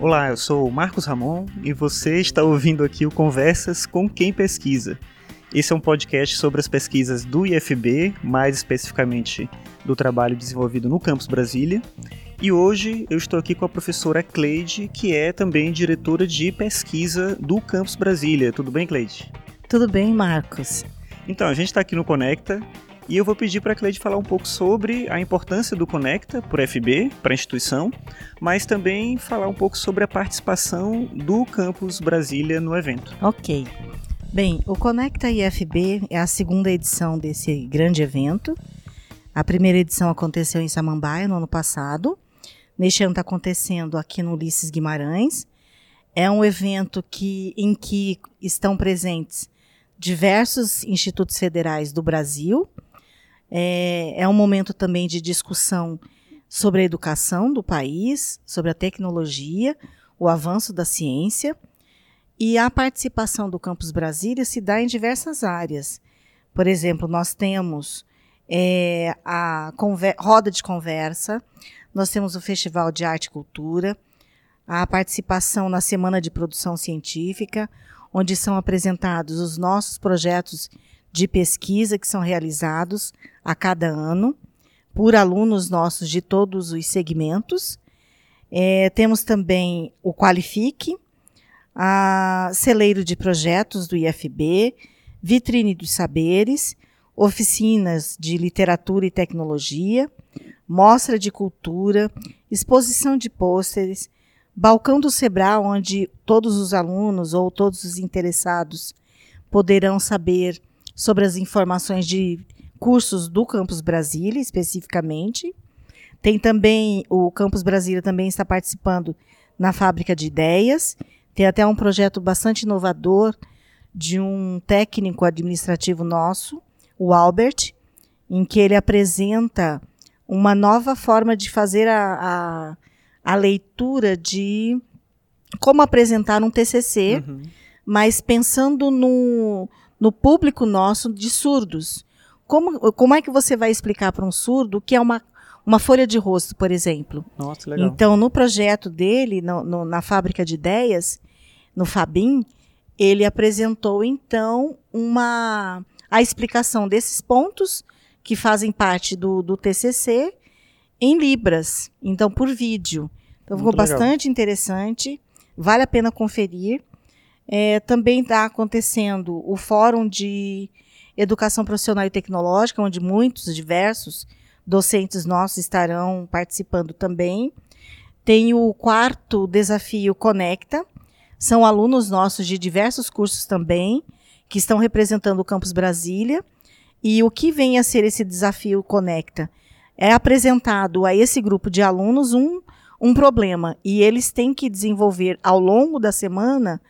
Olá, eu sou o Marcos Ramon e você está ouvindo aqui o Conversas com Quem Pesquisa. Esse é um podcast sobre as pesquisas do IFB, mais especificamente do trabalho desenvolvido no Campus Brasília. E hoje eu estou aqui com a professora Cleide, que é também diretora de pesquisa do Campus Brasília. Tudo bem, Cleide? Tudo bem, Marcos. Então, a gente está aqui no Conecta e eu vou pedir para a Cleide falar um pouco sobre a importância do Conecta para o FB, para a instituição, mas também falar um pouco sobre a participação do Campus Brasília no evento. Ok. Bem, o Conecta IFB é a segunda edição desse grande evento. A primeira edição aconteceu em Samambaia no ano passado. Neste ano está acontecendo aqui no Ulisses Guimarães. É um evento que, em que estão presentes diversos institutos federais do Brasil. É, é um momento também de discussão sobre a educação do país, sobre a tecnologia, o avanço da ciência. E a participação do Campus Brasília se dá em diversas áreas. Por exemplo, nós temos é, a roda de conversa, nós temos o Festival de Arte e Cultura, a participação na Semana de Produção Científica, onde são apresentados os nossos projetos de pesquisa que são realizados a cada ano por alunos nossos de todos os segmentos. É, temos também o Qualifique, a celeiro de projetos do IFB, vitrine dos saberes, oficinas de literatura e tecnologia, mostra de cultura, exposição de pôsteres, balcão do Sebra, onde todos os alunos ou todos os interessados poderão saber sobre as informações de cursos do Campus Brasília, especificamente. Tem também, o Campus Brasília também está participando na Fábrica de Ideias tem até um projeto bastante inovador de um técnico administrativo nosso, o Albert, em que ele apresenta uma nova forma de fazer a, a, a leitura de como apresentar um TCC, uhum. mas pensando no, no público nosso de surdos. Como, como é que você vai explicar para um surdo o que é uma, uma folha de rosto, por exemplo? Nossa, legal. Então, no projeto dele, no, no, na fábrica de ideias, no Fabim, ele apresentou então uma a explicação desses pontos que fazem parte do, do TCC em libras, então por vídeo. Então ficou bastante interessante, vale a pena conferir. É, também está acontecendo o Fórum de Educação Profissional e Tecnológica, onde muitos, diversos docentes nossos estarão participando também. Tem o quarto desafio Conecta, são alunos nossos de diversos cursos também, que estão representando o Campus Brasília. E o que vem a ser esse desafio Conecta? É apresentado a esse grupo de alunos um, um problema e eles têm que desenvolver ao longo da semana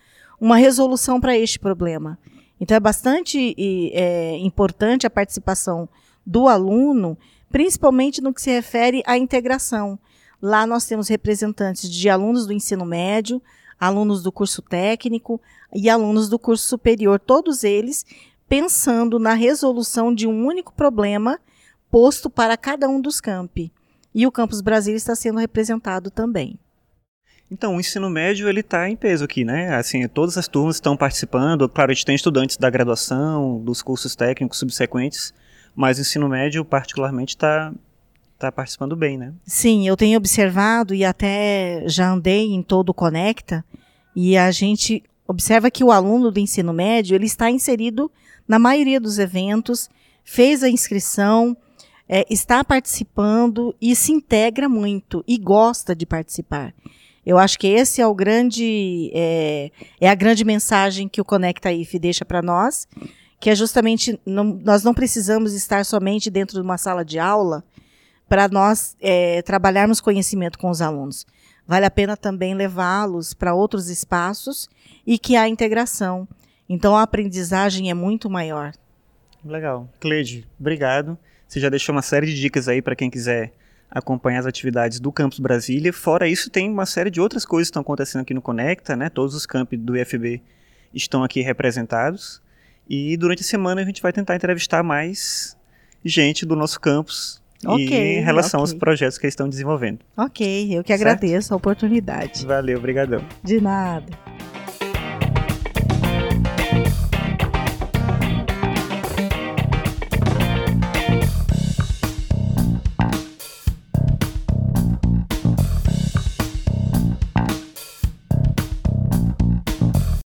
uma resolução para este problema. Então é bastante é, importante a participação do aluno, principalmente no que se refere à integração. Lá nós temos representantes de alunos do ensino médio, alunos do curso técnico e alunos do curso superior, todos eles pensando na resolução de um único problema posto para cada um dos campi. E o Campus Brasil está sendo representado também. Então, o ensino médio ele está em peso aqui, né? Assim, todas as turmas estão participando. Claro, a gente tem estudantes da graduação, dos cursos técnicos subsequentes, mas o ensino médio particularmente está está participando bem, né? Sim, eu tenho observado e até já andei em todo o Conecta e a gente observa que o aluno do ensino médio ele está inserido na maioria dos eventos, fez a inscrição, é, está participando e se integra muito e gosta de participar. Eu acho que esse é o grande é, é a grande mensagem que o Conecta IF deixa para nós, que é justamente não, nós não precisamos estar somente dentro de uma sala de aula para nós é, trabalharmos conhecimento com os alunos. Vale a pena também levá-los para outros espaços e que há integração. Então a aprendizagem é muito maior. Legal. Cleide, obrigado. Você já deixou uma série de dicas aí para quem quiser acompanhar as atividades do Campus Brasília. Fora isso, tem uma série de outras coisas que estão acontecendo aqui no Conecta, né? Todos os campi do IFB estão aqui representados. E durante a semana a gente vai tentar entrevistar mais gente do nosso campus okay, em relação okay. aos projetos que eles estão desenvolvendo. Ok, eu que agradeço certo? a oportunidade. Valeu, obrigadão. De nada.